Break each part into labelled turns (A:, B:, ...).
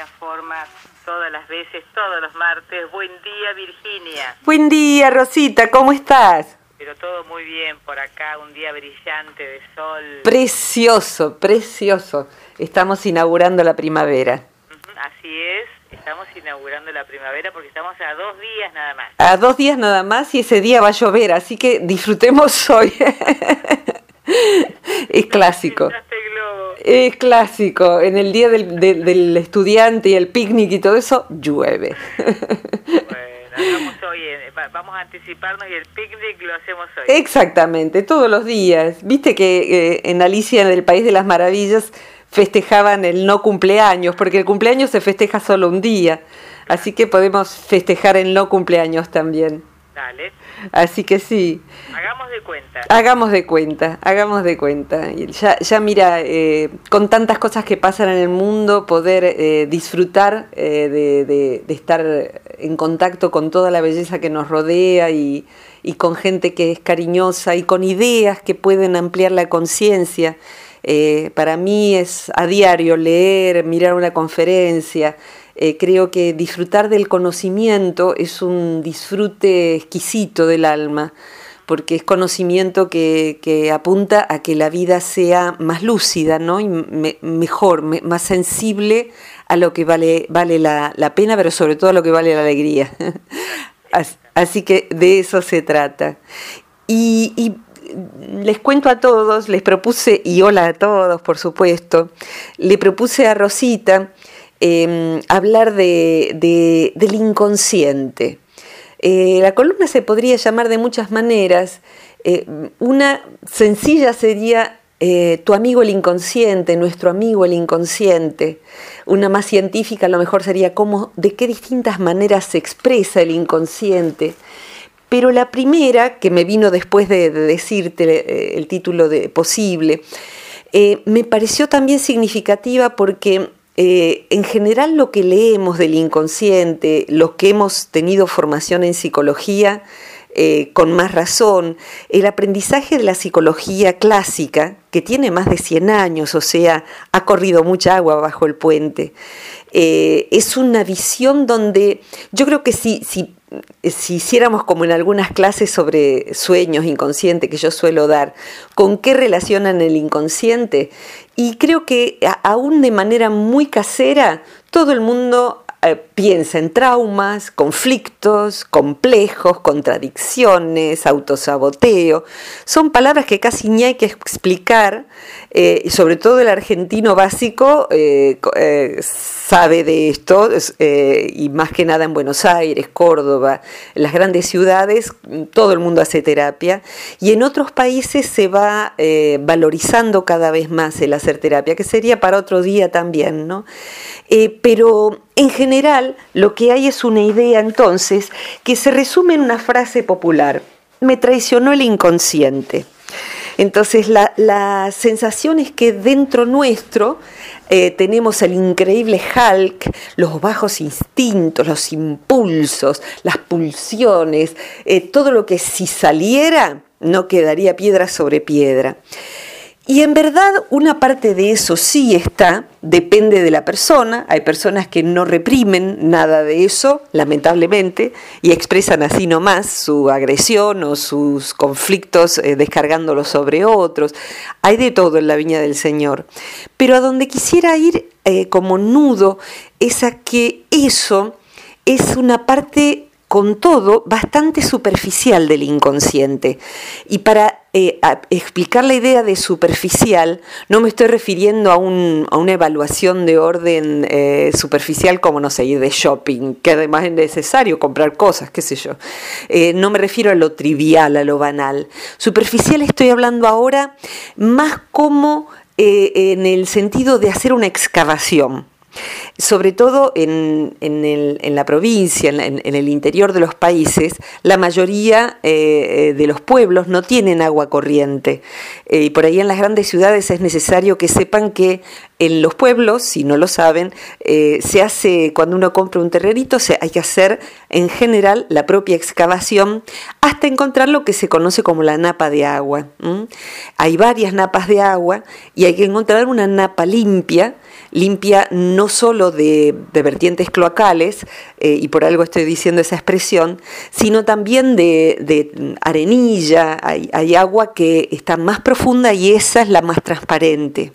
A: esta forma todas las veces, todos los martes. Buen día, Virginia.
B: Buen día, Rosita, ¿cómo estás?
A: Pero todo muy bien por acá, un día brillante de sol.
B: Precioso, precioso. Estamos inaugurando la primavera.
A: Así es, estamos inaugurando la primavera porque estamos a dos días nada más.
B: A dos días nada más y ese día va a llover, así que disfrutemos hoy. es clásico. Es clásico. En el día del, del, estudiante y el picnic y todo eso, llueve.
A: Bueno, hoy, vamos a anticiparnos y el picnic lo hacemos hoy.
B: Exactamente, todos los días. Viste que eh, en Alicia, en el País de las Maravillas, festejaban el no cumpleaños, porque el cumpleaños se festeja solo un día. Así que podemos festejar el no cumpleaños también.
A: Dale.
B: Así que sí.
A: Hagamos de cuenta.
B: Hagamos de cuenta, hagamos de cuenta. Ya, ya mira, eh, con tantas cosas que pasan en el mundo, poder eh, disfrutar eh, de, de, estar en contacto con toda la belleza que nos rodea y, y con gente que es cariñosa y con ideas que pueden ampliar la conciencia. Para mí es a diario leer, mirar una conferencia, eh, creo que disfrutar del conocimiento es un disfrute exquisito del alma, porque es conocimiento que, apunta a que la vida sea más lúcida, ¿no? Y mejor, más sensible a lo que vale, vale la, pena, pero sobre todo a lo que vale la alegría. Así que de eso se trata. y les cuento a todos, les propuse, y hola a todos, por supuesto, le propuse a Rosita Em, hablar de, del inconsciente. Eh, la columna se podría llamar de muchas maneras. Eh, una sencilla sería eh, tu amigo el inconsciente, nuestro amigo el inconsciente. Una más científica a lo mejor sería cómo, de qué distintas maneras se expresa el inconsciente. Pero la primera, que me vino después de, decirte el título de posible, me pareció también significativa porque eh, en general lo que leemos del inconsciente, los que hemos tenido formación en psicología, eh, con más razón, el aprendizaje de la psicología clásica, que tiene más de 100 años, o sea, ha corrido mucha agua bajo el puente, eh, es una visión donde yo creo que si, si, si hiciéramos como en algunas clases sobre sueños inconscientes que yo suelo dar, con qué relacionan el inconsciente, y creo que aún de manera muy casera, todo el mundo eh, piensa en traumas, conflictos, complejos, contradicciones, autosaboteo. Son palabras que casi ni hay que explicar, eh, sobre todo el argentino básico eh, sabe de esto, y más que nada en Buenos Aires, Córdoba, las grandes ciudades, todo el mundo hace terapia, y en otros países se va valorizando cada vez más el hacer terapia, que sería para otro día también, ¿no? pero en general, lo que hay es una idea entonces que se resume en una frase popular. Me traicionó el inconsciente. Entonces la, sensación es que dentro nuestro eh, tenemos el increíble Hulk, los bajos instintos, los impulsos, las pulsiones, eh, todo lo que si saliera no quedaría piedra sobre piedra. Y en verdad una parte de eso sí está, depende de la persona. Hay personas que no reprimen nada de eso, lamentablemente, y expresan así nomás su agresión o sus conflictos eh, descargándolos sobre otros. Hay de todo en la viña del Señor. Pero a donde quisiera ir eh, como nudo es a que eso es una parte con todo bastante superficial del inconsciente. Y para eh, explicar la idea de superficial, no me estoy refiriendo a, una evaluación de orden eh, superficial como, no sé, ir de shopping, que además es necesario comprar cosas, qué sé yo. Eh, no me refiero a lo trivial, a lo banal. Superficial estoy hablando ahora más como en el sentido de hacer una excavación sobre todo en, la provincia, en, el interior de los países, la mayoría eh, de los pueblos no tienen agua corriente. Eh, y por ahí en las grandes ciudades es necesario que sepan que en los pueblos, si no lo saben, eh, se hace, cuando uno compra un terrerito, se, hay que hacer en general la propia excavación hasta encontrar lo que se conoce como la napa de agua. Hay varias napas de agua y hay que encontrar una napa limpia limpia no solo de, vertientes cloacales, eh, y por algo estoy diciendo esa expresión, sino también de, arenilla, hay agua que está más profunda y esa es la más transparente.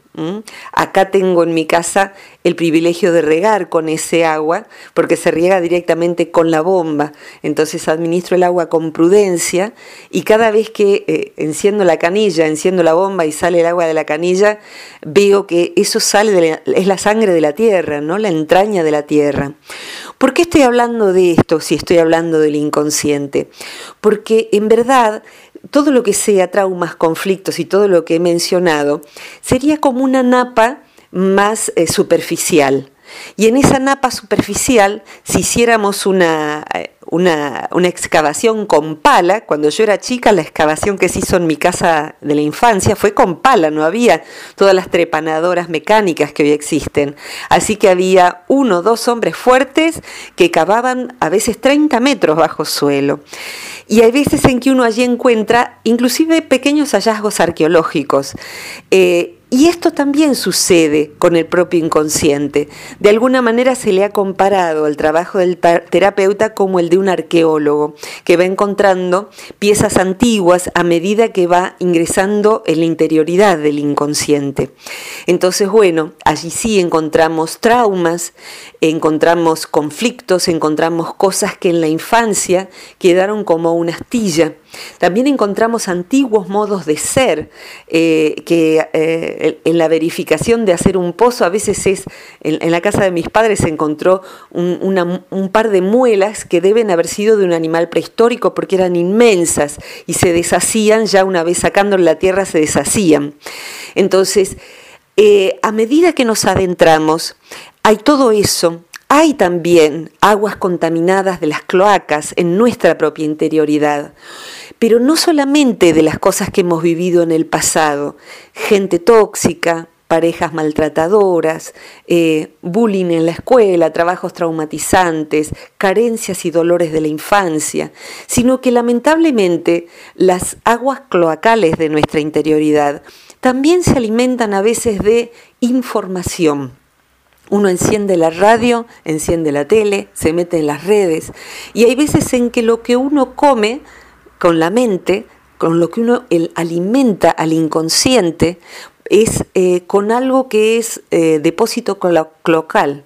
B: Acá tengo en mi casa el privilegio de regar con ese agua, porque se riega directamente con la bomba. Entonces administro el agua con prudencia y cada vez que eh, enciendo la canilla, enciendo la bomba y sale el agua de la canilla, veo que eso sale de es la sangre de la tierra, ¿no? La entraña de la tierra. ¿Por qué estoy hablando de esto si estoy hablando del inconsciente? Porque en verdad todo lo que sea traumas, conflictos y todo lo que he mencionado, sería como una napa más eh, superficial. Y en esa napa superficial, si hiciéramos una, eh, una, excavación con pala. Cuando yo era chica, la excavación que se hizo en mi casa de la infancia fue con pala, no había todas las trepanadoras mecánicas que hoy existen. Así que había uno o dos hombres fuertes que cavaban a veces 30 metros bajo suelo. Y hay veces en que uno allí encuentra inclusive pequeños hallazgos arqueológicos. Eh, y esto también sucede con el propio inconsciente. De alguna manera se le ha comparado al trabajo del terapeuta como el de un arqueólogo, que va encontrando piezas antiguas a medida que va ingresando en la interioridad del inconsciente. Entonces, bueno, allí sí encontramos traumas, encontramos conflictos, encontramos cosas que en la infancia quedaron como una astilla también encontramos antiguos modos de ser, eh, que eh, en la verificación de hacer un pozo, a veces es, en, la casa de mis padres se encontró un, par de muelas que deben haber sido de un animal prehistórico porque eran inmensas y se deshacían, ya una vez sacando la tierra se deshacían. Entonces, eh, a medida que nos adentramos, hay todo eso hay también aguas contaminadas de las cloacas en nuestra propia interioridad pero no solamente de las cosas que hemos vivido en el pasado, gente tóxica, parejas maltratadoras, eh, bullying en la escuela, trabajos traumatizantes, carencias y dolores de la infancia, sino que lamentablemente las aguas cloacales de nuestra interioridad también se alimentan a veces de información. Uno enciende la radio, enciende la tele, se mete en las redes y hay veces en que lo que uno come con la mente, con lo que uno alimenta al inconsciente, es eh, con algo que es eh, depósito cloacal.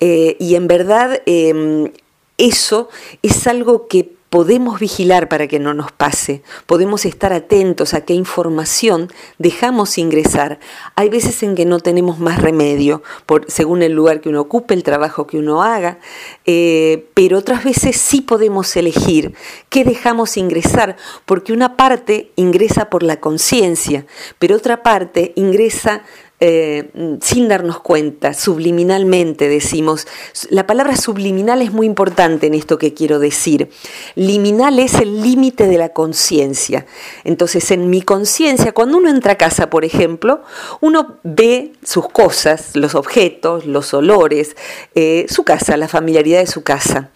B: Eh, y en verdad em, eso es algo que podemos vigilar para que no nos pase, podemos estar atentos a qué información dejamos ingresar. Hay veces en que no tenemos más remedio, según el lugar que uno ocupe, el trabajo que uno haga, eh, pero otras veces sí podemos elegir qué dejamos ingresar, porque una parte ingresa por la conciencia, pero otra parte ingresa eh, sin darnos cuenta, subliminalmente decimos. La palabra subliminal es muy importante en esto que quiero decir. Liminal es el límite de la conciencia. Entonces, en mi conciencia, cuando uno entra a casa, por ejemplo, uno ve sus cosas, los objetos, los olores, eh, su casa, la familiaridad de su casa.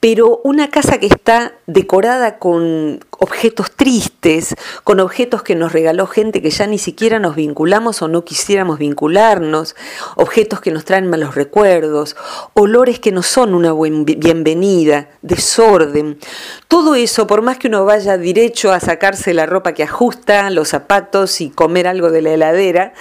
B: Pero una casa que está decorada con objetos tristes, con objetos que nos regaló gente que ya ni siquiera nos vinculamos o no quisiéramos vincularnos, objetos que nos traen malos recuerdos, olores que no son una bienvenida, desorden. Todo eso, por más que uno vaya derecho a sacarse la ropa que ajusta, los zapatos y comer algo de la heladera,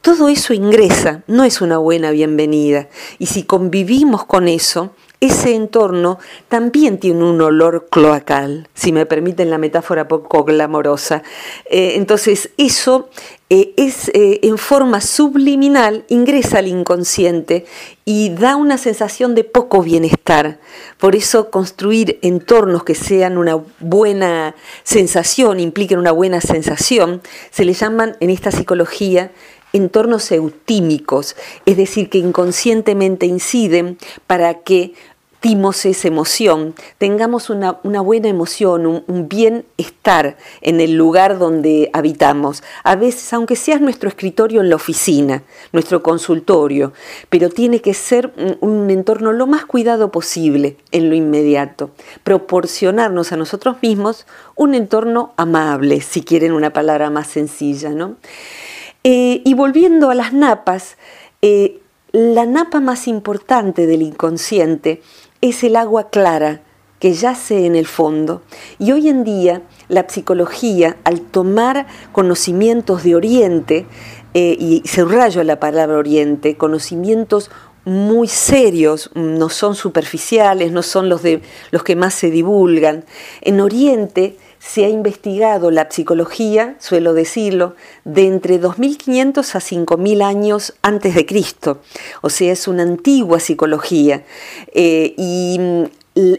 B: todo eso ingresa, no es una buena bienvenida. Y si convivimos con eso, ese entorno también tiene un olor cloacal, si me permiten la metáfora poco glamorosa. Eh, entonces, eso eh, es eh, en forma subliminal, ingresa al inconsciente y da una sensación de poco bienestar. Por eso construir entornos que sean una buena sensación, impliquen una buena sensación, se le llaman en esta psicología entornos eutímicos, es decir, que inconscientemente inciden para que esa emoción, tengamos una, buena emoción, un, bienestar en el lugar donde habitamos. A veces, aunque sea nuestro escritorio en la oficina, nuestro consultorio, pero tiene que ser un, entorno lo más cuidado posible en lo inmediato. Proporcionarnos a nosotros mismos un entorno amable, si quieren una palabra más sencilla. ¿no? Eh, y volviendo a las napas, eh, la napa más importante del inconsciente es el agua clara que yace en el fondo. Y hoy en día la psicología, al tomar conocimientos de Oriente, eh, y subrayo la palabra Oriente, conocimientos muy serios, no son superficiales, no son los, de, los que más se divulgan. En Oriente se ha investigado la psicología, suelo decirlo, de entre 2500 a 5000 años antes de Cristo. O sea, es una antigua psicología. Eh, y mm,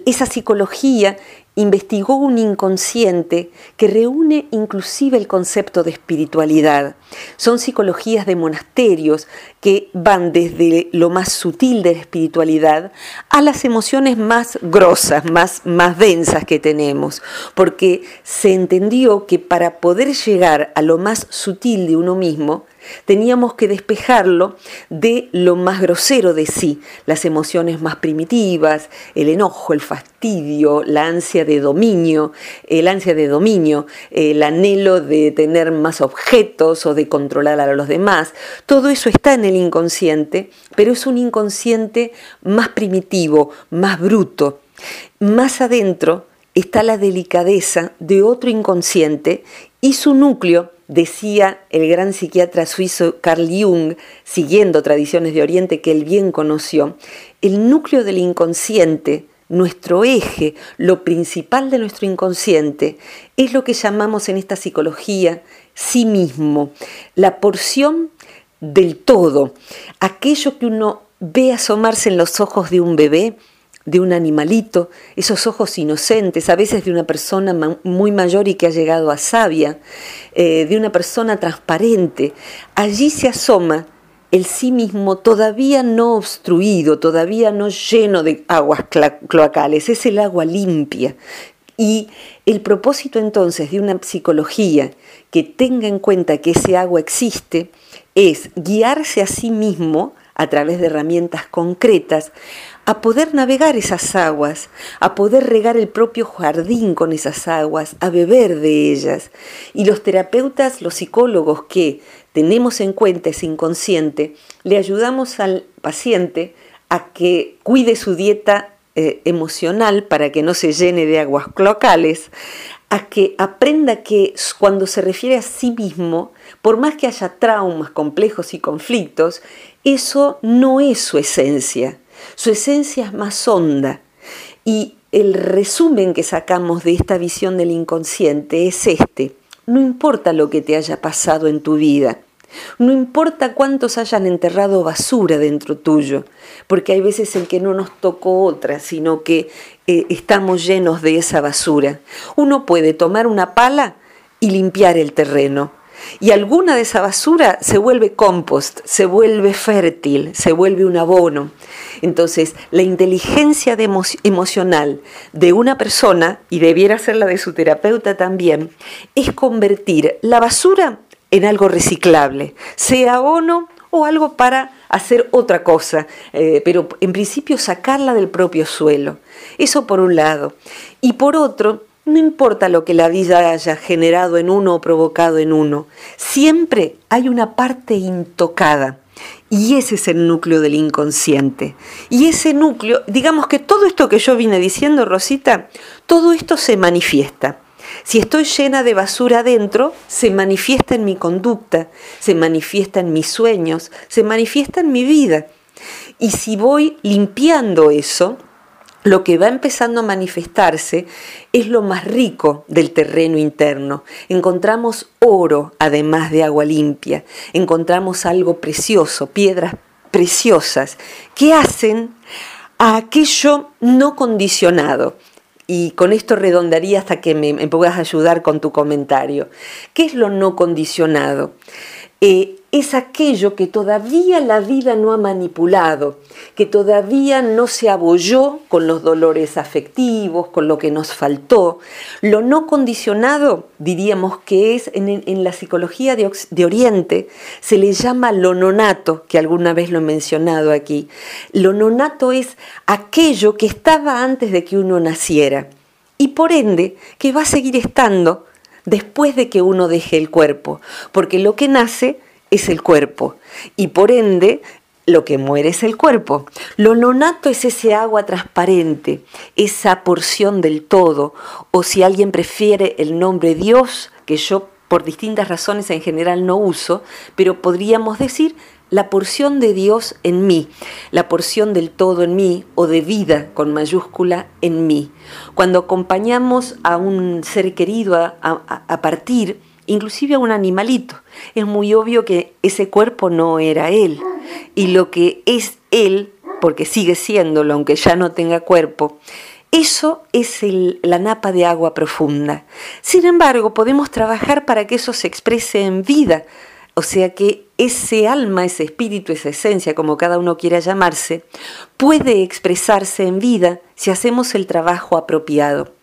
B: esa psicología investigó un inconsciente que reúne inclusive el concepto de espiritualidad. Son psicologías de monasterios que van desde lo más sutil de la espiritualidad a las emociones más grosas, más, más densas que tenemos, porque se entendió que para poder llegar a lo más sutil de uno mismo, Teníamos que despejarlo de lo más grosero de sí, las emociones más primitivas, el enojo, el fastidio, la ansia de dominio, el ansia de dominio, el anhelo de tener más objetos o de controlar a los demás. Todo eso está en el inconsciente, pero es un inconsciente más primitivo, más bruto. Más adentro está la delicadeza de otro inconsciente y su núcleo decía el gran psiquiatra suizo Carl Jung, siguiendo tradiciones de Oriente que él bien conoció, el núcleo del inconsciente, nuestro eje, lo principal de nuestro inconsciente, es lo que llamamos en esta psicología sí mismo, la porción del todo, aquello que uno ve asomarse en los ojos de un bebé, de un animalito, esos ojos inocentes, a veces de una persona muy mayor y que ha llegado a sabia, eh, de una persona transparente. Allí se asoma el sí mismo todavía no obstruido, todavía no lleno de aguas cloacales, es el agua limpia. Y el propósito entonces de una psicología que tenga en cuenta que ese agua existe es guiarse a sí mismo a través de herramientas concretas a poder navegar esas aguas, a poder regar el propio jardín con esas aguas, a beber de ellas. Y los terapeutas, los psicólogos que tenemos en cuenta ese inconsciente, le ayudamos al paciente a que cuide su dieta eh, emocional para que no se llene de aguas cloacales, a que aprenda que cuando se refiere a sí mismo, por más que haya traumas complejos y conflictos, eso no es su esencia. Su esencia es más honda y el resumen que sacamos de esta visión del inconsciente es este. No importa lo que te haya pasado en tu vida, no importa cuántos hayan enterrado basura dentro tuyo, porque hay veces en que no nos tocó otra, sino que eh, estamos llenos de esa basura. Uno puede tomar una pala y limpiar el terreno, y alguna de esa basura se vuelve compost, se vuelve fértil, se vuelve un abono. Entonces, la inteligencia emocional de una persona, y debiera ser la de su terapeuta también, es convertir la basura en algo reciclable, sea abono o algo para hacer otra cosa, eh, pero en principio sacarla del propio suelo. Eso por un lado. Y por otro, no importa lo que la vida haya generado en uno o provocado en uno, siempre hay una parte intocada. Y ese es el núcleo del inconsciente. Y ese núcleo, digamos que todo esto que yo vine diciendo, Rosita, todo esto se manifiesta. Si estoy llena de basura adentro, se manifiesta en mi conducta, se manifiesta en mis sueños, se manifiesta en mi vida. Y si voy limpiando eso, lo que va empezando a manifestarse es lo más rico del terreno interno. Encontramos oro además de agua limpia, encontramos algo precioso, piedras preciosas, que hacen a aquello no condicionado. Y con esto redondaría hasta que me, puedas ayudar con tu comentario. ¿Qué es lo no condicionado? Eh, es aquello que todavía la vida no ha manipulado, que todavía no se abolló con los dolores afectivos, con lo que nos faltó. Lo no condicionado, diríamos que es en, la psicología de, de, Oriente, se le llama lo nonato, que alguna vez lo he mencionado aquí. Lo nonato es aquello que estaba antes de que uno naciera y por ende que va a seguir estando después de que uno deje el cuerpo, porque lo que nace es el cuerpo y por ende lo que muere es el cuerpo. Lo nonato es ese agua transparente, esa porción del todo, o si alguien prefiere el nombre Dios, que yo por distintas razones en general no uso, pero podríamos decir la porción de Dios en mí, la porción del todo en mí o de vida con mayúscula en mí. Cuando acompañamos a un ser querido a, a partir, inclusive a un animalito, es muy obvio que ese cuerpo no era él y lo que es él, porque sigue siéndolo aunque ya no tenga cuerpo, eso es la napa de agua profunda. Sin embargo, podemos trabajar para que eso se exprese en vida, o sea que ese alma, ese espíritu, esa esencia, como cada uno quiera llamarse, puede expresarse en vida si hacemos el trabajo apropiado.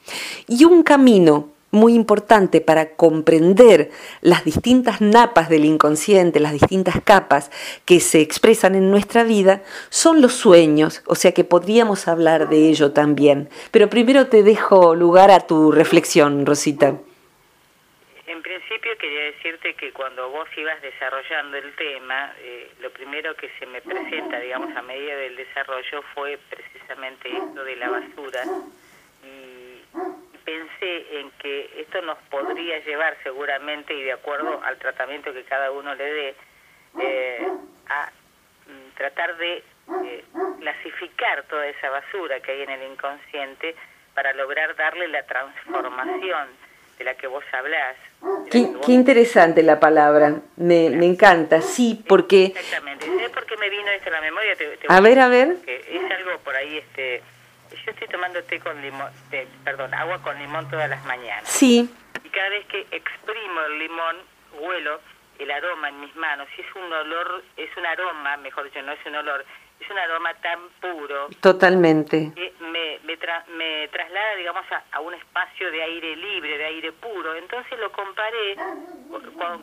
B: Y un camino muy importante para comprender las distintas napas del inconsciente, las distintas capas que se expresan en nuestra vida, son los sueños, o sea que podríamos hablar de ello también. Pero primero te dejo lugar a tu reflexión, Rosita.
A: Quería decirte que cuando vos ibas desarrollando el tema, eh, lo primero que se me presenta, digamos, a medida del desarrollo fue precisamente esto de la basura. Y pensé en que esto nos podría llevar seguramente y de acuerdo al tratamiento que cada uno le dé eh, a mm, tratar de eh, clasificar toda esa basura que hay en el inconsciente para lograr darle la transformación de la que vos hablás.
B: Qué, interesante la palabra, me, me, encanta, sí, porque...
A: Exactamente, ¿sabes por qué me vino esto a la memoria?
B: a ver, a ver.
A: es algo por ahí, este yo estoy tomando té con limón, perdón, agua con limón todas las mañanas.
B: Sí.
A: Y cada vez que exprimo el limón, huelo el aroma en mis manos. Y es un olor, es un aroma, mejor dicho, no es un olor, es un aroma tan puro.
B: Totalmente.
A: Que me, me, me traslada, digamos, a, un espacio de aire libre, de aire puro. Entonces lo comparé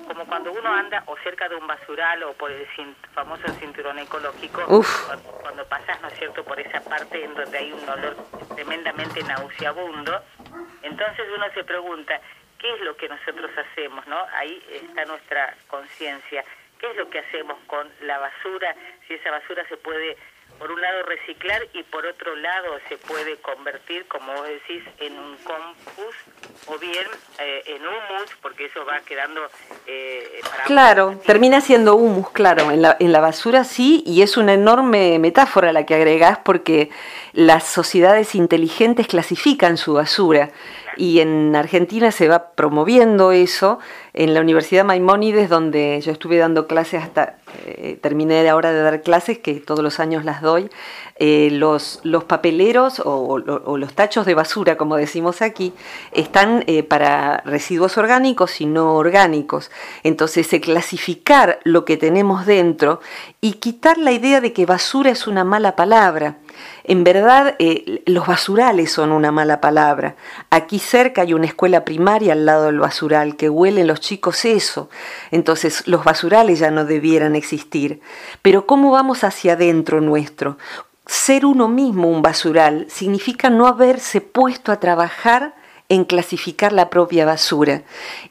A: como cuando uno anda o cerca de un basural o por el famoso cinturón ecológico. Cuando, cuando pasas, ¿no es cierto?, por esa parte en donde hay un olor tremendamente nauseabundo. Entonces uno se pregunta, ¿qué es lo que nosotros hacemos? ¿no? Ahí está nuestra conciencia. ¿Qué es lo que hacemos con la basura? Si esa basura se puede, por un lado, reciclar y por otro lado se puede convertir, como vos decís, en un compost o bien eh, en humus, porque eso va quedando...
B: Eh, claro, termina siendo humus, claro, en la, en la basura sí, y es una enorme metáfora la que agregás porque las sociedades inteligentes clasifican su basura y en Argentina se va promoviendo eso. En la Universidad Maimónides, donde yo estuve dando clases hasta, eh, terminé ahora de dar clases, que todos los años las doy, eh, los, los papeleros o, los tachos de basura, como decimos aquí, están eh, para residuos orgánicos y no orgánicos. Entonces, se clasificar lo que tenemos dentro y quitar la idea de que basura es una mala palabra. En verdad, eh, los basurales son una mala palabra. Aquí cerca hay una escuela primaria al lado del basural, que huelen los chicos eso. Entonces, los basurales ya no debieran existir. Pero ¿cómo vamos hacia adentro nuestro? Ser uno mismo un basural significa no haberse puesto a trabajar en clasificar la propia basura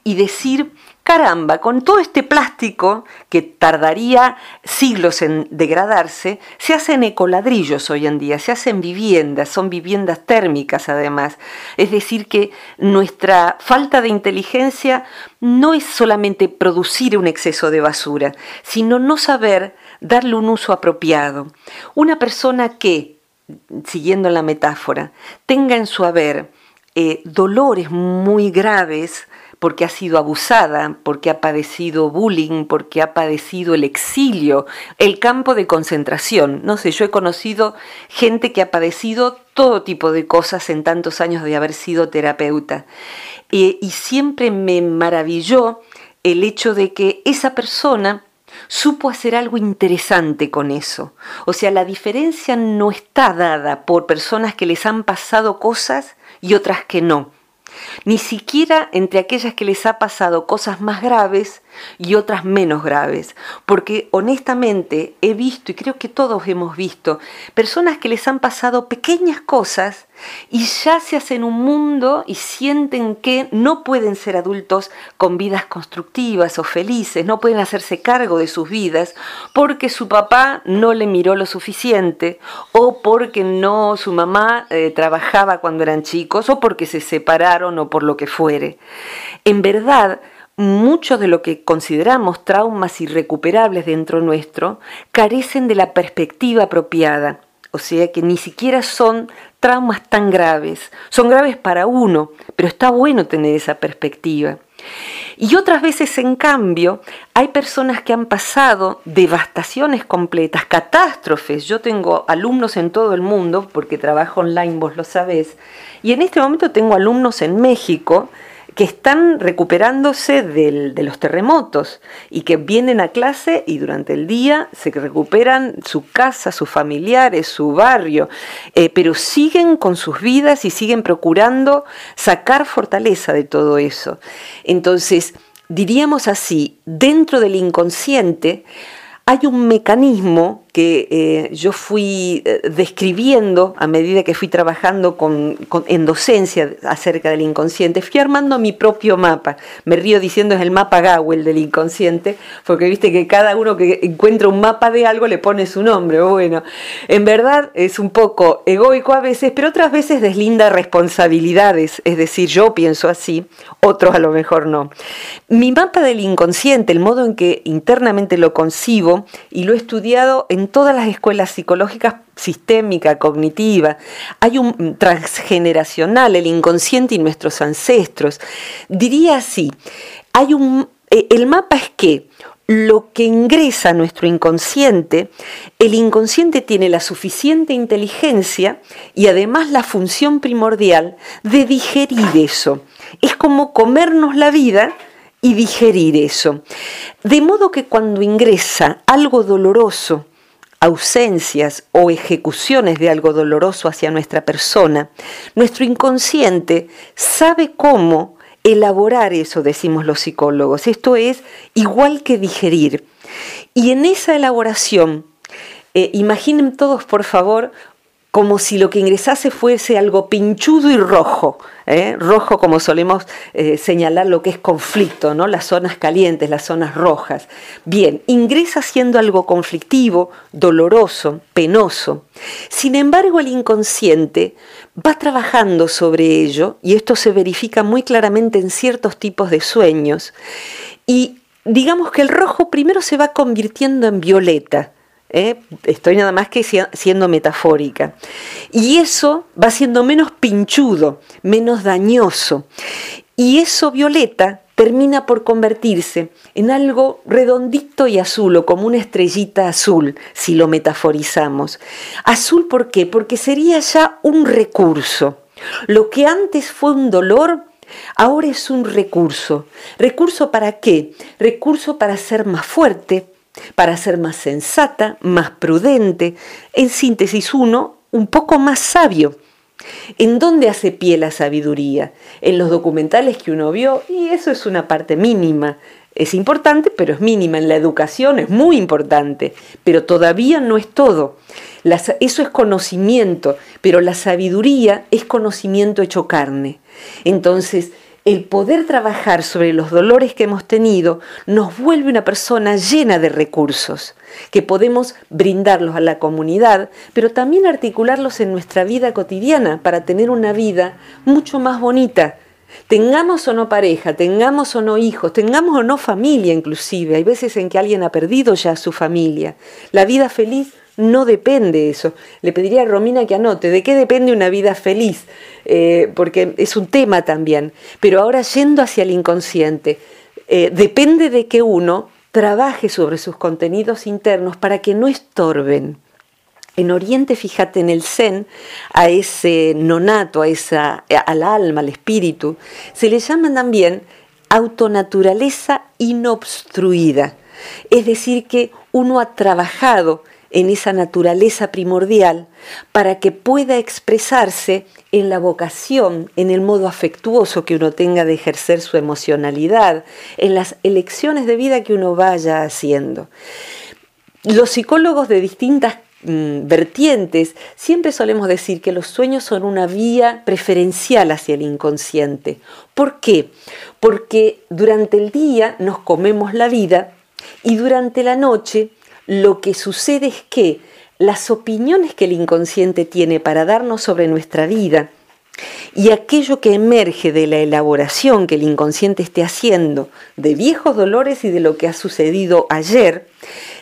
B: y decir caramba, con todo este plástico que tardaría siglos en degradarse, se hacen ecoladrillos hoy en día, se hacen viviendas, son viviendas térmicas además. Es decir, que nuestra falta de inteligencia no es solamente producir un exceso de basura, sino no saber darle un uso apropiado. Una persona que, siguiendo la metáfora, tenga en su haber eh, dolores muy graves, porque ha sido abusada, porque ha padecido bullying, porque ha padecido el exilio, el campo de concentración. No sé, yo he conocido gente que ha padecido todo tipo de cosas en tantos años de haber sido terapeuta. y siempre me maravilló el hecho de que esa persona supo hacer algo interesante con eso. O sea, la diferencia no está dada por personas que les han pasado cosas y otras que no ni siquiera entre aquellas que les ha pasado cosas más graves y otras menos graves, porque honestamente he visto, y creo que todos hemos visto, personas que les han pasado pequeñas cosas y ya se hacen un mundo y sienten que no pueden ser adultos con vidas constructivas o felices, no pueden hacerse cargo de sus vidas porque su papá no le miró lo suficiente o porque no su mamá eh, trabajaba cuando eran chicos o porque se separaron o por lo que fuere. En verdad, mucho de lo que consideramos traumas irrecuperables dentro nuestro carecen de la perspectiva apropiada. O sea que ni siquiera son traumas tan graves. Son graves para uno, pero está bueno tener esa perspectiva. Y otras veces, en cambio, hay personas que han pasado devastaciones completas, catástrofes. Yo tengo alumnos en todo el mundo, porque trabajo online, vos lo sabés, y en este momento tengo alumnos en México que están recuperándose de los terremotos y que vienen a clase y durante el día se recuperan su casa, sus familiares, su barrio, eh, pero siguen con sus vidas y siguen procurando sacar fortaleza de todo eso. Entonces, diríamos así, dentro del inconsciente hay un mecanismo que eh, yo fui eh, describiendo a medida que fui trabajando con, en docencia acerca del inconsciente, fui armando mi propio mapa. Me río diciendo es el mapa Gawel del inconsciente, porque viste que cada uno que encuentra un mapa de algo le pone su nombre. Bueno, en verdad es un poco egoico a veces, pero otras veces deslinda responsabilidades, es decir, yo pienso así, otros a lo mejor no. Mi mapa del inconsciente, el modo en que internamente lo concibo y lo he estudiado en todas las escuelas psicológicas sistémica, cognitiva, hay un transgeneracional, el inconsciente y nuestros ancestros. Diría así, hay un, eh, el mapa es que lo que ingresa a nuestro inconsciente, el inconsciente tiene la suficiente inteligencia y además la función primordial de digerir eso. Es como comernos la vida y digerir eso. De modo que cuando ingresa algo doloroso, ausencias o ejecuciones de algo doloroso hacia nuestra persona, nuestro inconsciente sabe cómo elaborar eso, decimos los psicólogos. Esto es igual que digerir. Y en esa elaboración, eh, imaginen todos, por favor, como si lo que ingresase fuese algo pinchudo y rojo, ¿eh? rojo como solemos eh, señalar lo que es conflicto, ¿no? las zonas calientes, las zonas rojas. Bien, ingresa siendo algo conflictivo, doloroso, penoso. Sin embargo, el inconsciente va trabajando sobre ello y esto se verifica muy claramente en ciertos tipos de sueños. Y digamos que el rojo primero se va convirtiendo en violeta, ¿eh? estoy nada más que siendo metafórica. Y eso va siendo menos pinchudo, menos dañoso. Y eso violeta termina por convertirse en algo redondito y azul o como una estrellita azul, si lo metaforizamos. Azul, ¿por qué? Porque sería ya un recurso. Lo que antes fue un dolor, ahora es un recurso. ¿Recurso para qué? Recurso para ser más fuerte, para ser más sensata, más prudente, en síntesis uno, un poco más sabio. ¿En dónde hace pie la sabiduría? En los documentales que uno vio, y eso es una parte mínima. Es importante, pero es mínima. En la educación es muy importante, pero todavía no es todo. eso es conocimiento, pero la sabiduría es conocimiento hecho carne. Entonces, el poder trabajar sobre los dolores que hemos tenido nos vuelve una persona llena de recursos, que podemos brindarlos a la comunidad, pero también articularlos en nuestra vida cotidiana para tener una vida mucho más bonita. Tengamos o no pareja, tengamos o no hijos, tengamos o no familia inclusive. Hay veces en que alguien ha perdido ya su familia. La vida feliz no depende eso. Le pediría a Romina que anote de qué depende una vida feliz, eh, porque es un tema también. Pero ahora yendo hacia el inconsciente, eh, depende de que uno trabaje sobre sus contenidos internos para que no estorben. En Oriente, fíjate, en el Zen, a ese nonato, a esa, al alma, al espíritu, se le llama también autonaturaleza inobstruida. Es decir, que uno ha trabajado en esa naturaleza primordial para que pueda expresarse en la vocación, en el modo afectuoso que uno tenga de ejercer su emocionalidad, en las elecciones de vida que uno vaya haciendo. Los psicólogos de distintas mm, vertientes, siempre solemos decir que los sueños son una vía preferencial hacia el inconsciente. ¿Por qué? Porque durante el día nos comemos la vida y durante la noche lo que sucede es que las opiniones que el inconsciente tiene para darnos sobre nuestra vida y aquello que emerge de la elaboración que el inconsciente esté haciendo de viejos dolores y de lo que ha sucedido ayer,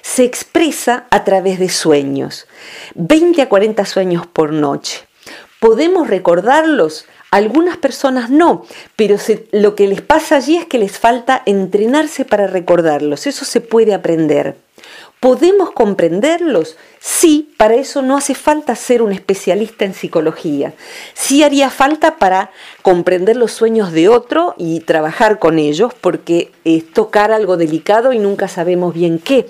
B: se expresa a través de sueños, 20 a 40 sueños por noche. ¿Podemos recordarlos? Algunas personas no, pero lo que les pasa allí es que les falta entrenarse para recordarlos. Eso se puede aprender. ¿Podemos comprenderlos? Sí, para eso no hace falta ser un especialista en psicología. Sí haría falta para comprender los sueños de otro y trabajar con ellos, porque es tocar algo delicado y nunca sabemos bien qué.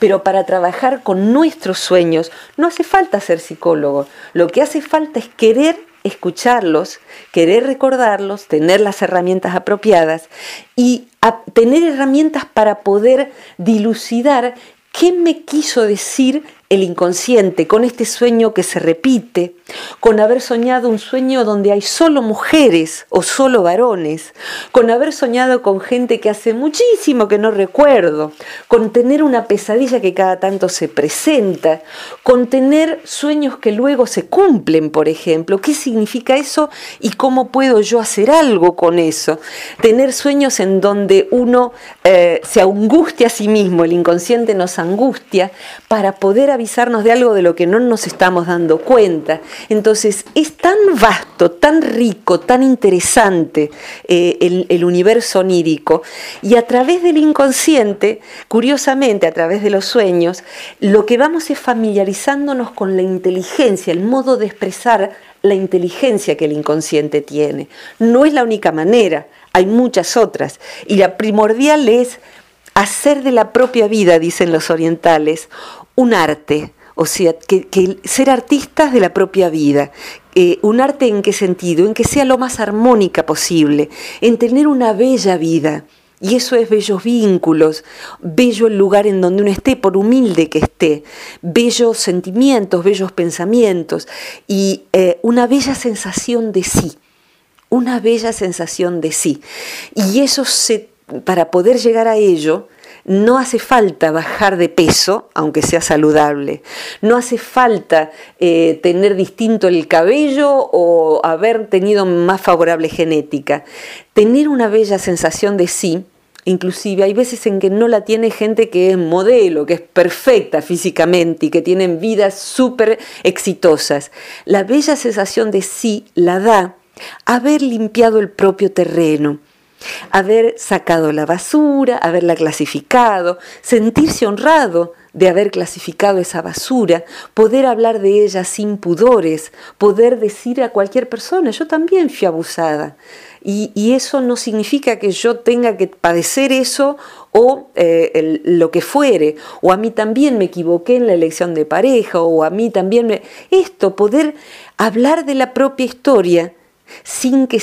B: Pero para trabajar con nuestros sueños no hace falta ser psicólogo. Lo que hace falta es querer escucharlos, querer recordarlos, tener las herramientas apropiadas y tener herramientas para poder dilucidar ¿Qué me quiso decir el inconsciente con este sueño que se repite, con haber soñado un sueño donde hay solo mujeres o solo varones, con haber soñado con gente que hace muchísimo que no recuerdo, con tener una pesadilla que cada tanto se presenta, con tener sueños que luego se cumplen, por ejemplo. ¿Qué significa eso y cómo puedo yo hacer algo con eso? Tener sueños en donde uno eh, se angustia a sí mismo, el inconsciente nos angustia para poder de algo de lo que no nos estamos dando cuenta. Entonces, es tan vasto, tan rico, tan interesante eh, el universo onírico y a través del inconsciente, curiosamente, a través de los sueños, lo que vamos es familiarizándonos con la inteligencia, el modo de expresar la inteligencia que el inconsciente tiene. No es la única manera, hay muchas otras. Y la primordial es hacer de la propia vida, dicen los orientales, un arte, o sea, que, ser artistas de la propia vida. Eh, ¿Un arte en qué sentido? En que sea lo más armónica posible, en tener una bella vida. Y eso es bellos vínculos, bello el lugar en donde uno esté, por humilde que esté, bellos sentimientos, bellos pensamientos y eh, una bella sensación de sí, una bella sensación de sí. Y eso se, para poder llegar a ello, no hace falta bajar de peso, aunque sea saludable. No hace falta eh, tener distinto el cabello o haber tenido más favorable genética. Tener una bella sensación de sí, inclusive hay veces en que no la tiene gente que es modelo, que es perfecta físicamente y que tienen vidas súper exitosas. La bella sensación de sí la da haber limpiado el propio terreno haber sacado la basura, haberla clasificado, sentirse honrado de haber clasificado esa basura, poder hablar de ella sin pudores, poder decir a cualquier persona, yo también fui abusada. Y, eso no significa que yo tenga que padecer eso o eh, lo que fuere, o a mí también me equivoqué en la elección de pareja, o a mí también me... Esto, poder hablar de la propia historia sin que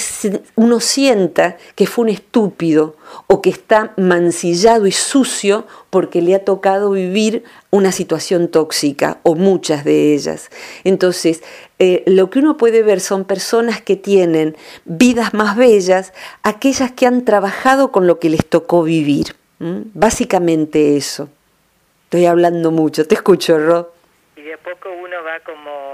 B: uno sienta que fue un estúpido o que está mancillado y sucio porque le ha tocado vivir una situación tóxica o muchas de ellas. Entonces, eh, lo que uno puede ver son personas que tienen vidas más bellas, aquellas que han trabajado con lo que les tocó vivir. Básicamente eso. Estoy hablando mucho, te escucho, Rod.
A: Y de a poco uno va como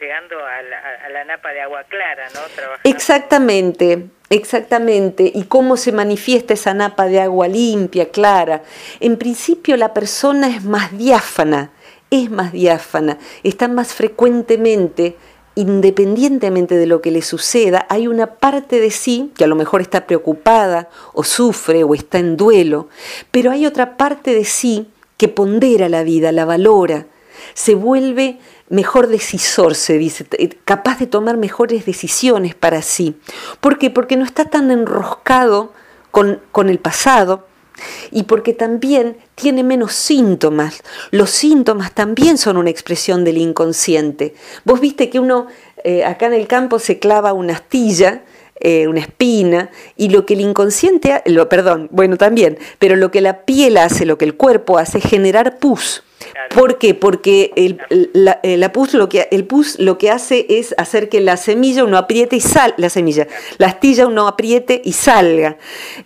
A: llegando a la, napa de agua clara, ¿no?
B: Exactamente, exactamente. ¿Y cómo se manifiesta esa napa de agua limpia, clara? En principio la persona es más diáfana, es más diáfana, está más frecuentemente independientemente de lo que le suceda, hay una parte de sí que a lo mejor está preocupada o sufre o está en duelo, pero hay otra parte de sí que pondera la vida, la valora, se vuelve mejor decisor, se dice, capaz de tomar mejores decisiones para sí. ¿Por qué? Porque no está tan enroscado con, con el pasado, y porque también tiene menos síntomas. Los síntomas también son una expresión del inconsciente. Vos viste que uno eh, acá en el campo se clava una astilla, eh, una espina, y lo que el inconsciente, lo, perdón, bueno también, pero lo que la piel hace, lo que el cuerpo hace, es generar pus. ¿Por qué? Porque el, la, eh, pus lo que, el pus lo que hace es hacer que la semilla uno apriete y salga, la semilla, la astilla uno apriete y salga.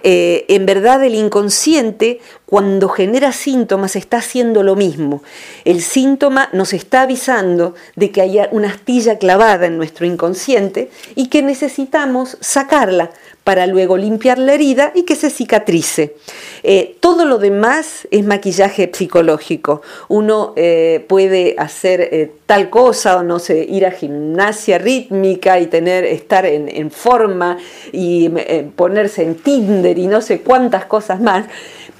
B: Eh, en verdad el inconsciente cuando genera síntomas está haciendo lo mismo. El síntoma nos está avisando de que hay una astilla clavada en nuestro inconsciente y que necesitamos sacarla para luego limpiar la herida y que se cicatrice. Eh, todo lo demás es maquillaje psicológico. Uno eh, puede hacer eh, tal cosa o no sé, ir a gimnasia rítmica y tener, estar en, en forma y ponerse en Tinder y no sé cuántas cosas más.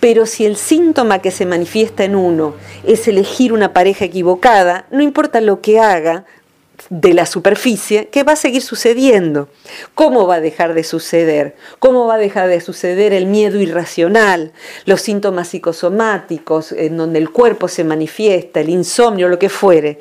B: Pero si el síntoma que se manifiesta en uno es elegir una pareja equivocada, no importa lo que haga, de la superficie que va a seguir sucediendo. ¿Cómo va a dejar de suceder? ¿Cómo va a dejar de suceder el miedo irracional, los síntomas psicosomáticos en donde el cuerpo se manifiesta, el insomnio, lo que fuere?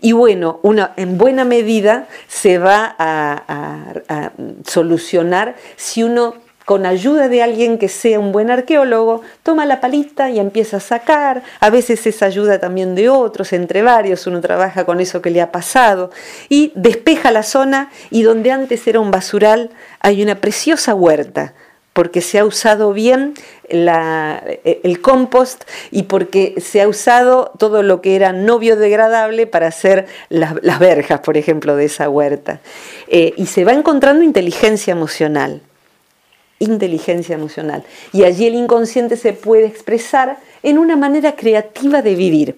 B: Y bueno, una, en buena medida se va a solucionar si uno con ayuda de alguien que sea un buen arqueólogo, toma la palita y empieza a sacar, a veces es ayuda también de otros, entre varios, uno trabaja con eso que le ha pasado, y despeja la zona y donde antes era un basural hay una preciosa huerta, porque se ha usado bien el compost y porque se ha usado todo lo que era no biodegradable para hacer las, verjas, por ejemplo, de esa huerta. Eh, y se va encontrando inteligencia emocional inteligencia emocional. Y allí el inconsciente se puede expresar en una manera creativa de vivir.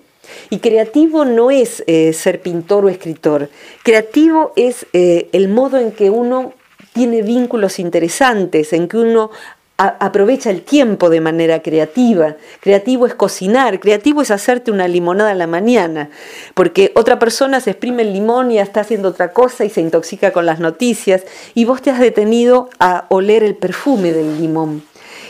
B: Y creativo no es eh, ser pintor o escritor. Creativo es eh, el modo en que uno tiene vínculos interesantes, en que uno aprovecha el tiempo de manera creativa. Creativo es cocinar, creativo es hacerte una limonada a la mañana, porque otra persona se exprime el limón y está haciendo otra cosa y se intoxica con las noticias, y vos te has detenido a oler el perfume del limón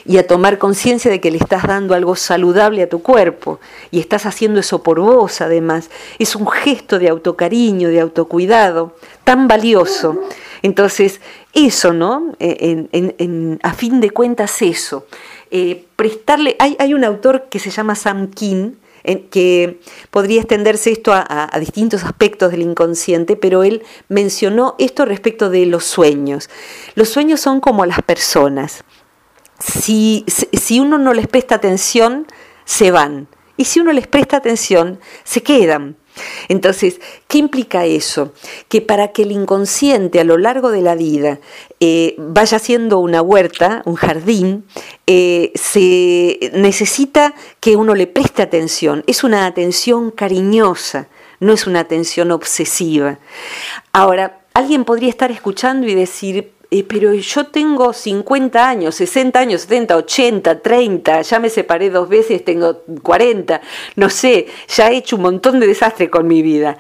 B: y a tomar conciencia de que le estás dando algo saludable a tu cuerpo y estás haciendo eso por vos además. Es un gesto de autocariño, de autocuidado tan valioso. Entonces, eso, ¿no? Eh, a fin de cuentas, eso. Eh, prestarle. Hay, hay, un autor que se llama Sam King, que podría extenderse esto a, distintos aspectos del inconsciente, pero él mencionó esto respecto de los sueños. Los sueños son como las personas. Si, si uno no les presta atención, se van. Y si uno les presta atención, se quedan. Entonces, ¿qué implica eso? Que para que el inconsciente a lo largo de la vida eh, vaya siendo una huerta, un jardín, eh, se necesita que uno le preste atención. Es una atención cariñosa, no es una atención obsesiva. Ahora, alguien podría estar escuchando y decir, eh, pero yo tengo 50 años, 60 años, 70, 80, 30, ya me separé dos veces, tengo 40, no sé, ya he hecho un montón de desastre con mi vida.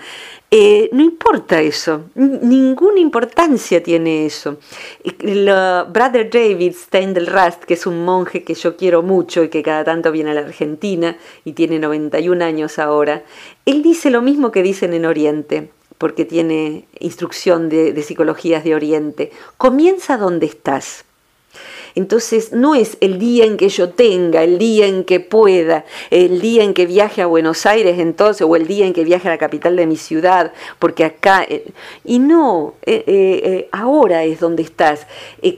B: Eh, no importa eso, ninguna importancia tiene eso. El, Brother David Steindl-Rast, que es un monje que yo quiero mucho y que cada tanto viene a la Argentina y tiene 91 años ahora, él dice lo mismo que dicen en Oriente porque tiene instrucción de, psicologías de Oriente. Comienza donde estás. Entonces no es el día en que yo tenga, el día en que pueda, el día en que viaje a Buenos Aires entonces, o el día en que viaje a la capital de mi ciudad, porque acá... Eh, y no, eh, eh, ahora es donde estás,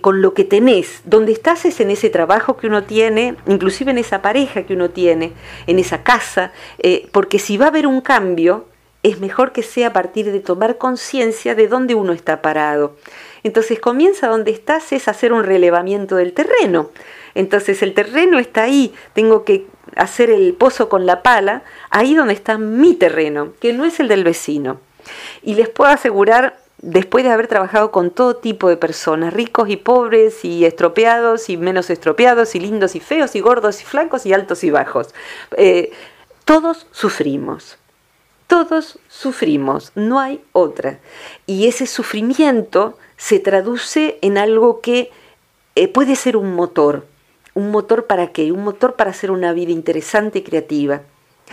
B: con lo que tenés. Donde estás es en ese trabajo que uno tiene, inclusive en esa pareja que uno tiene, en esa casa, porque si va a haber un cambio, es mejor que sea a partir de tomar conciencia de dónde uno está parado. Entonces comienza donde estás es hacer un relevamiento del terreno. Entonces el terreno está ahí, tengo que hacer el pozo con la pala, ahí donde está mi terreno, que no es el del vecino. Y les puedo asegurar, después de haber trabajado con todo tipo de personas, ricos y pobres, y estropeados y menos estropeados, y lindos y feos, y gordos y flacos, y altos y bajos, eh, todos sufrimos. Todos sufrimos, no hay otra. Y ese sufrimiento se traduce en algo que eh, puede ser un motor. ¿Un motor para qué? Un motor para hacer una vida interesante y creativa.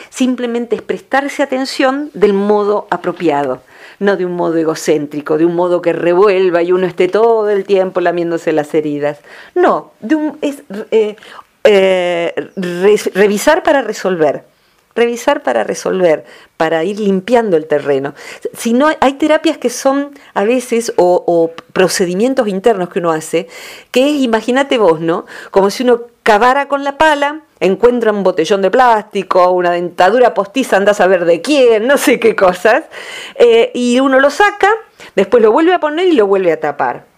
B: Simplemente es prestarse atención del modo apropiado, no de un modo egocéntrico, de un modo que revuelva y uno esté todo el tiempo lamiéndose las heridas. No, de un, es eh, eh, revisar para resolver revisar para resolver, para ir limpiando el terreno. Si no, hay terapias que son a veces, o, procedimientos internos que uno hace, que es, imagínate vos, ¿no? Como si uno cavara con la pala, encuentra un botellón de plástico, una dentadura postiza, andas a ver de quién, no sé qué cosas, eh, y uno lo saca, después lo vuelve a poner y lo vuelve a tapar.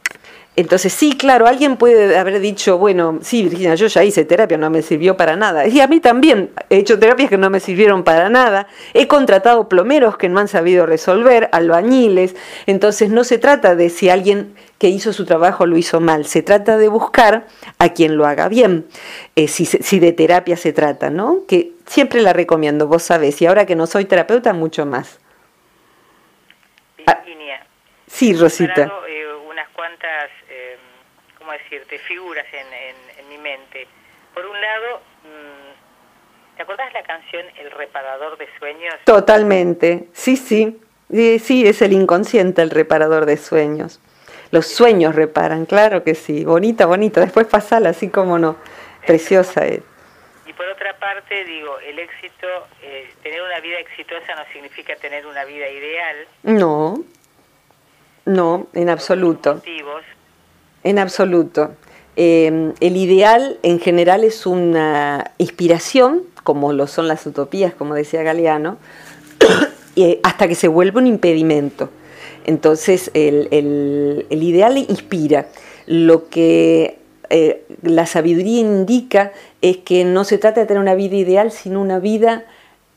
B: Entonces, sí, claro, alguien puede haber dicho, bueno, sí, Virginia, yo ya hice terapia, no me sirvió para nada. Y a mí también he hecho terapias que no me sirvieron para nada. He contratado plomeros que no han sabido resolver, albañiles. Entonces, no se trata de si alguien que hizo su trabajo lo hizo mal, se trata de buscar a quien lo haga bien, eh, si, si de terapia se trata, ¿no? Que siempre la recomiendo, vos sabés, y ahora que no soy terapeuta, mucho más.
A: Virginia.
B: sí, Rosita
A: decirte, figuras en, mi mente. Por un lado, mm, ¿te acordás la canción El reparador de sueños?
B: Totalmente, sí, sí. Sí, es el inconsciente el reparador de sueños. Los sueños reparan, claro que sí. Bonita, bonita. Después pasala, así como no. Preciosa es.
A: Y por otra parte, digo, el éxito, eh, tener una vida exitosa no significa tener una vida ideal.
B: No, no, en absoluto. En absoluto. Em, el ideal en general es una inspiración, como lo son las utopías, como decía Galeano, hasta que se vuelve un impedimento. Entonces el, ideal inspira. Lo que eh, la sabiduría indica es que no se trata de tener una vida ideal, sino una vida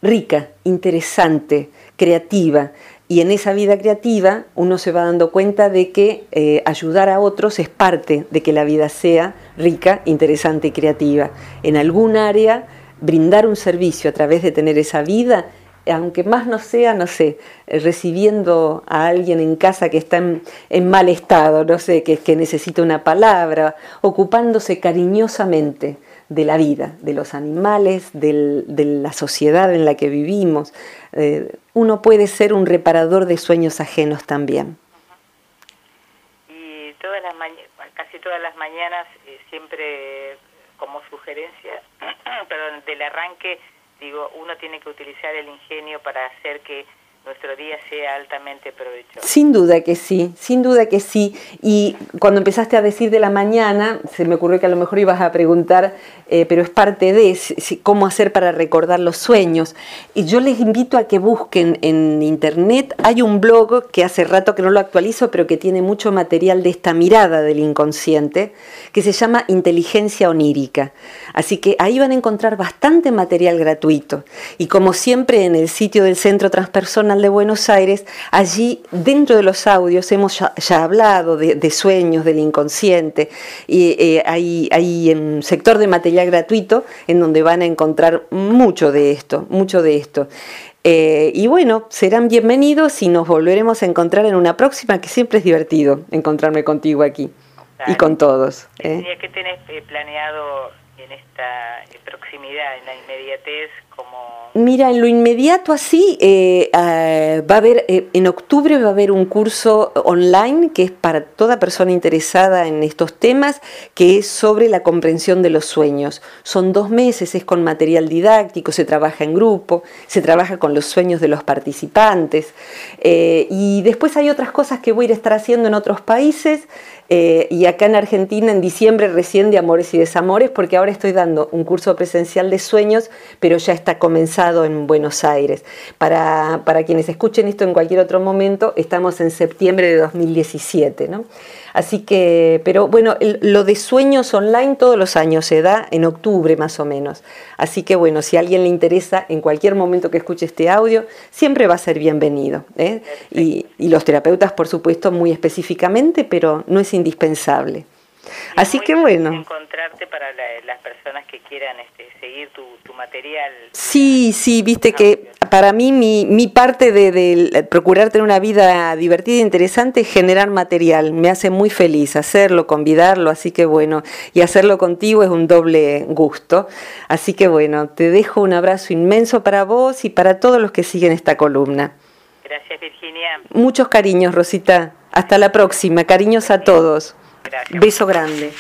B: rica, interesante, creativa. Y en esa vida creativa uno se va dando cuenta de que eh, ayudar a otros es parte de que la vida sea rica, interesante y creativa. En algún área, brindar un servicio a través de tener esa vida, aunque más no sea, no sé, recibiendo a alguien en casa que está en, mal estado, no sé, que, que necesita una palabra, ocupándose cariñosamente de la vida, de los animales, de la sociedad en la que vivimos. Eh, uno puede ser un reparador de sueños ajenos también.
A: Y todas las casi todas las mañanas, eh, siempre como sugerencia, perdón, del arranque, digo, uno tiene que utilizar el ingenio para hacer que nuestro día sea altamente provechoso.
B: Sin duda que sí, sin duda que sí. Y cuando empezaste a decir de la mañana, se me ocurrió que a lo mejor ibas a preguntar, eh, pero es parte de cómo hacer para recordar los sueños. Y yo les invito a que busquen en internet, hay un blog que hace rato que no lo actualizo, pero que tiene mucho material de esta mirada del inconsciente, que se llama Inteligencia Onírica. Así que ahí van a encontrar bastante material gratuito. Y como siempre en el sitio del Centro Transpersonal, de Buenos Aires, allí dentro de los audios hemos ya, hablado de, sueños, del inconsciente, y eh, hay, hay un sector de material gratuito en donde van a encontrar mucho de esto, mucho de esto. Eh, y bueno, serán bienvenidos y nos volveremos a encontrar en una próxima, que siempre es divertido encontrarme contigo aquí y con todos.
A: ¿eh? ¿Qué tenés planeado en esta proximidad, en la inmediatez?
B: Mira, en lo inmediato así, eh, ah, va a haber, eh, en octubre va a haber un curso online que es para toda persona interesada en estos temas, que es sobre la comprensión de los sueños. Son dos meses, es con material didáctico, se trabaja en grupo, se trabaja con los sueños de los participantes. Eh, y después hay otras cosas que voy a estar haciendo en otros países. Y acá en Argentina en diciembre recién de Amores y Desamores, porque ahora estoy dando un curso presencial de sueños, pero ya está comenzado en Buenos Aires. Para, para quienes escuchen esto en cualquier otro momento, estamos en septiembre de 2017. ¿no? Así que, pero bueno, lo de sueños online todos los años se da en octubre más o menos. Así que bueno, si a alguien le interesa en cualquier momento que escuche este audio, siempre va a ser bienvenido. ¿eh? Y, y los terapeutas, por supuesto, muy específicamente, pero no es indispensable. Así que bueno.
A: Encontrarte para las personas que quieran este, tu, material.
B: Sí, sí, viste que para mí mi, mi parte de, procurar tener una vida divertida e interesante es generar material. Me hace muy feliz hacerlo, convidarlo, así que bueno, y hacerlo contigo es un doble gusto. Así que bueno, te dejo un abrazo inmenso para vos y para todos los que siguen esta columna.
A: Gracias, Virginia.
B: Muchos cariños, Rosita. Hasta la próxima. Cariños a todos. Beso grande.